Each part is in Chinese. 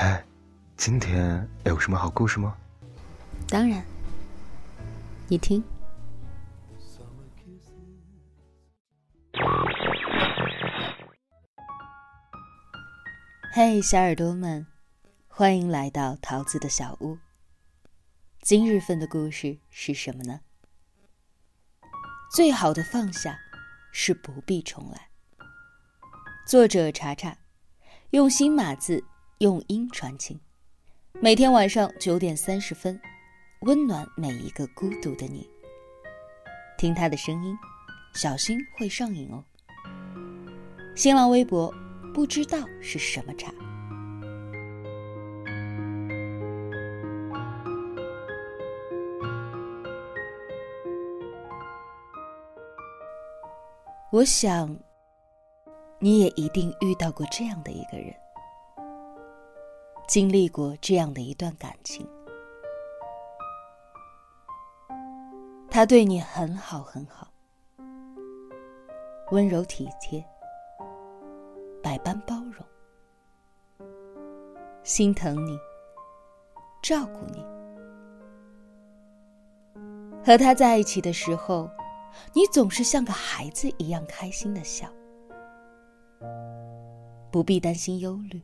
哎，今天有什么好故事吗？当然，你听。嘿，小耳朵们，欢迎来到桃子的小屋。今日份的故事是什么呢？最好的放下，是不必重来。作者查查，用心码字，用音传情。每天晚上九点三十分，温暖每一个孤独的你。听他的声音，小心会上瘾哦。新浪微博。不知道是什么茶。我想，你也一定遇到过这样的一个人，经历过这样的一段感情。他对你很好很好，温柔体贴。百般包容，心疼你，照顾你。和他在一起的时候，你总是像个孩子一样开心的笑，不必担心忧虑。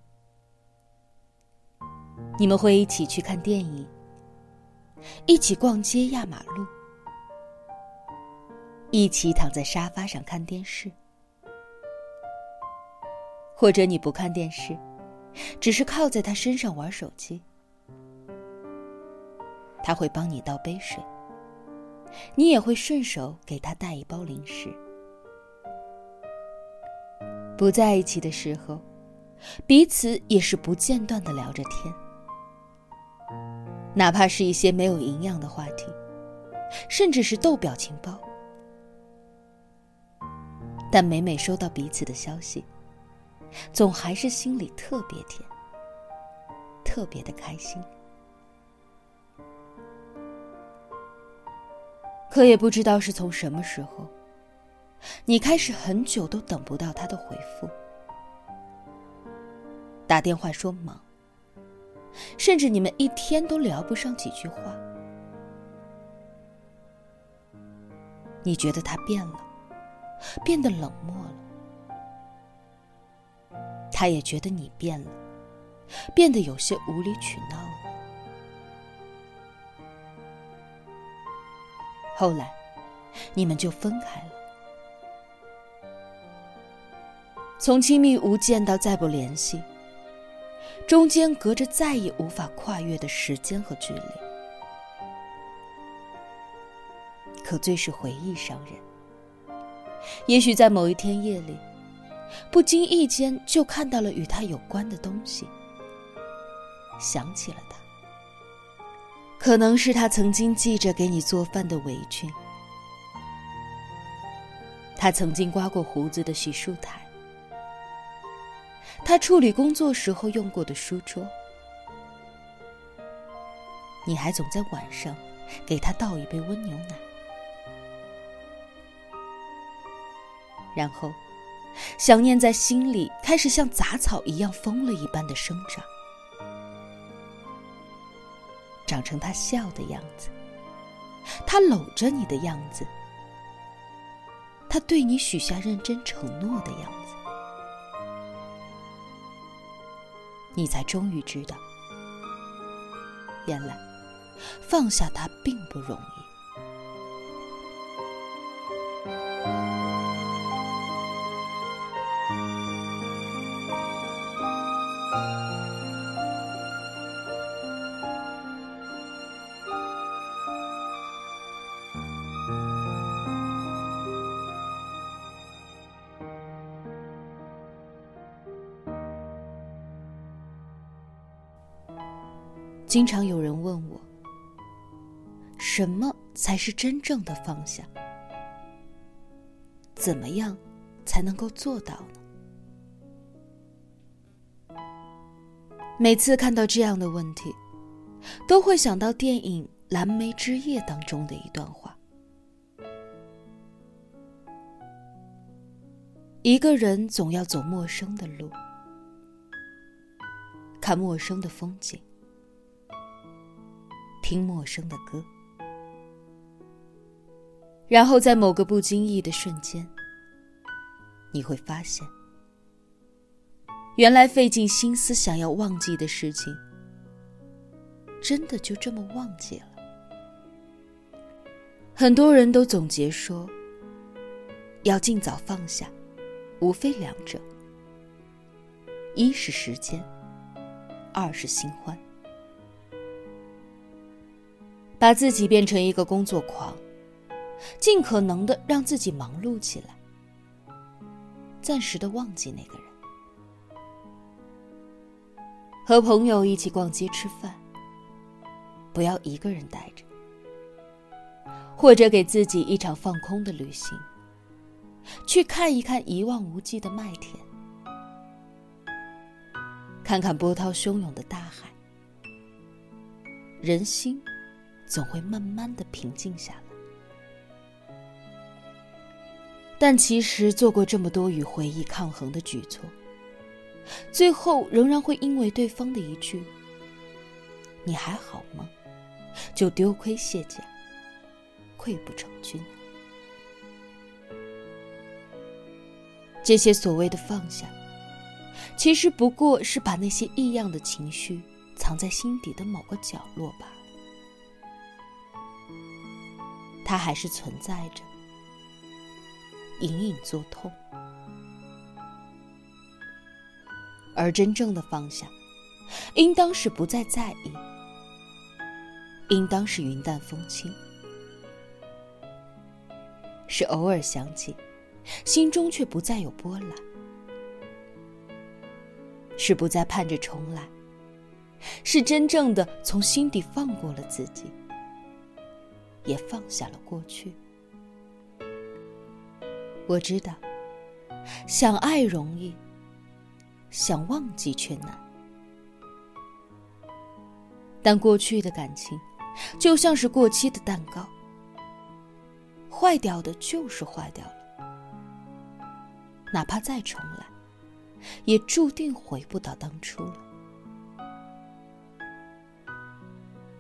你们会一起去看电影，一起逛街压马路，一起躺在沙发上看电视。或者你不看电视，只是靠在他身上玩手机，他会帮你倒杯水，你也会顺手给他带一包零食。不在一起的时候，彼此也是不间断的聊着天，哪怕是一些没有营养的话题，甚至是逗表情包，但每每收到彼此的消息。总还是心里特别甜，特别的开心。可也不知道是从什么时候，你开始很久都等不到他的回复，打电话说忙，甚至你们一天都聊不上几句话。你觉得他变了，变得冷漠了。他也觉得你变了，变得有些无理取闹了。后来，你们就分开了。从亲密无间到再不联系，中间隔着再也无法跨越的时间和距离。可最是回忆伤人。也许在某一天夜里。不经意间就看到了与他有关的东西，想起了他。可能是他曾经系着给你做饭的围裙，他曾经刮过胡子的洗漱台，他处理工作时候用过的书桌，你还总在晚上给他倒一杯温牛奶，然后。想念在心里开始像杂草一样疯了一般的生长，长成他笑的样子，他搂着你的样子，他对你许下认真承诺的样子，你才终于知道，原来放下他并不容易。经常有人问我，什么才是真正的放下？怎么样才能够做到呢？每次看到这样的问题，都会想到电影《蓝莓之夜》当中的一段话：一个人总要走陌生的路，看陌生的风景，听陌生的歌，然后在某个不经意的瞬间，你会发现，原来费尽心思想要忘记的事情，真的就这么忘记了。很多人都总结说，要尽早放下。无非两者：一是时间，二是新欢。把自己变成一个工作狂，尽可能的让自己忙碌起来，暂时的忘记那个人。和朋友一起逛街吃饭，不要一个人待着，或者给自己一场放空的旅行。去看一看一望无际的麦田，看看波涛汹涌的大海，人心总会慢慢的平静下来。但其实做过这么多与回忆抗衡的举措，最后仍然会因为对方的一句“你还好吗”，就丢盔卸甲，溃不成军。这些所谓的放下，其实不过是把那些异样的情绪藏在心底的某个角落罢它还是存在着，隐隐作痛。而真正的放下，应当是不再在意，应当是云淡风轻，是偶尔想起。心中却不再有波澜，是不再盼着重来，是真正的从心底放过了自己，也放下了过去。我知道，想爱容易，想忘记却难。但过去的感情，就像是过期的蛋糕，坏掉的就是坏掉了。哪怕再重来，也注定回不到当初了。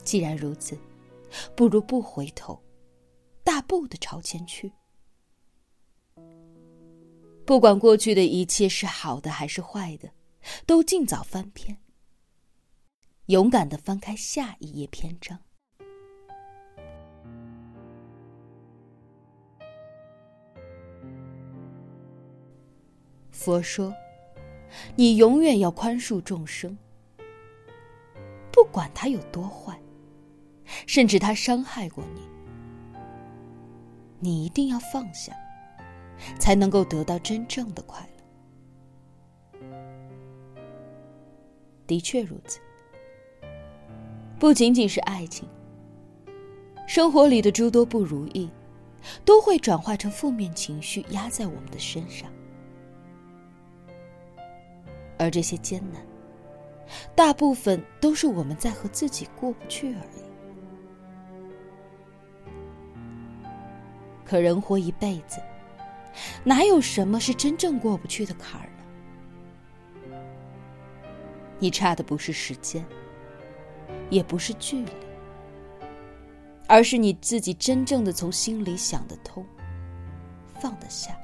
既然如此，不如不回头，大步的朝前去。不管过去的一切是好的还是坏的，都尽早翻篇，勇敢的翻开下一页篇章。佛说：“你永远要宽恕众生，不管他有多坏，甚至他伤害过你，你一定要放下，才能够得到真正的快乐。”的确如此，不仅仅是爱情，生活里的诸多不如意，都会转化成负面情绪，压在我们的身上。而这些艰难，大部分都是我们在和自己过不去而已。可人活一辈子，哪有什么是真正过不去的坎儿呢？你差的不是时间，也不是距离，而是你自己真正的从心里想得通，放得下。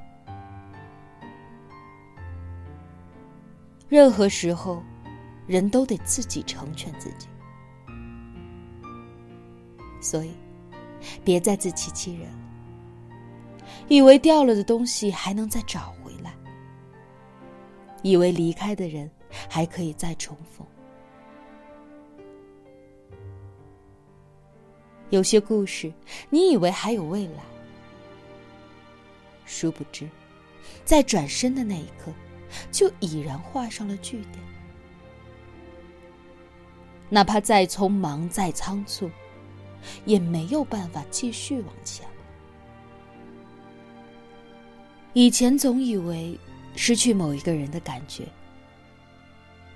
任何时候，人都得自己成全自己，所以别再自欺欺人。以为掉了的东西还能再找回来，以为离开的人还可以再重逢。有些故事，你以为还有未来，殊不知，在转身的那一刻。就已然画上了句点。哪怕再匆忙、再仓促，也没有办法继续往前以前总以为失去某一个人的感觉，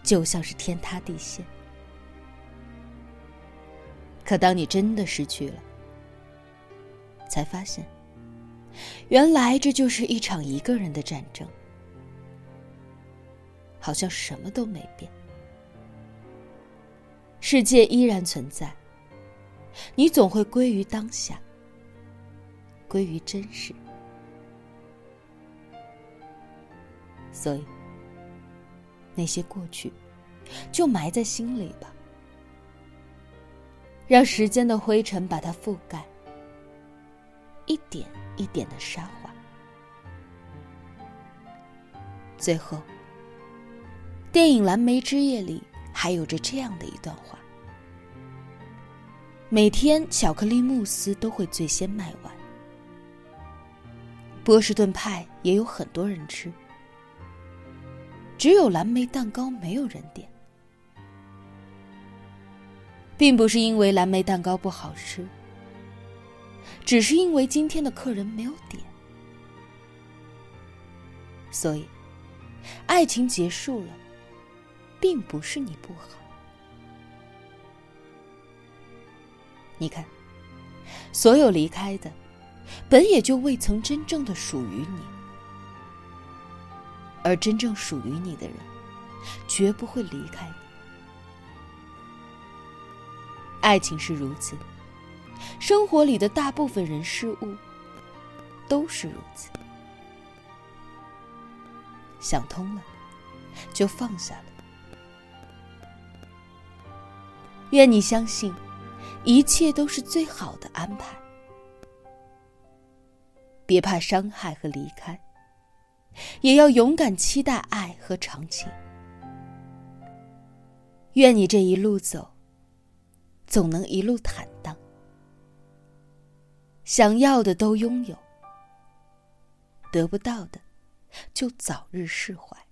就像是天塌地陷。可当你真的失去了，才发现，原来这就是一场一个人的战争。好像什么都没变，世界依然存在。你总会归于当下，归于真实。所以，那些过去，就埋在心里吧，让时间的灰尘把它覆盖，一点一点的沙化。最后，电影《蓝莓之夜》里还有着这样的一段话：每天巧克力慕斯都会最先卖完，波士顿派也有很多人吃。只有蓝莓蛋糕没有人点，并不是因为蓝莓蛋糕不好吃，只是因为今天的客人没有点。所以，爱情结束了，并不是你不好。你看，所有离开的，本也就未曾真正的属于你。而真正属于你的人，绝不会离开你。爱情是如此，生活里的大部分人事物都是如此。想通了，就放下了。愿你相信，一切都是最好的安排。别怕伤害和离开。也要勇敢期待爱和长情。愿你这一路走，总能一路坦荡，想要的都拥有，得不到的就早日释怀。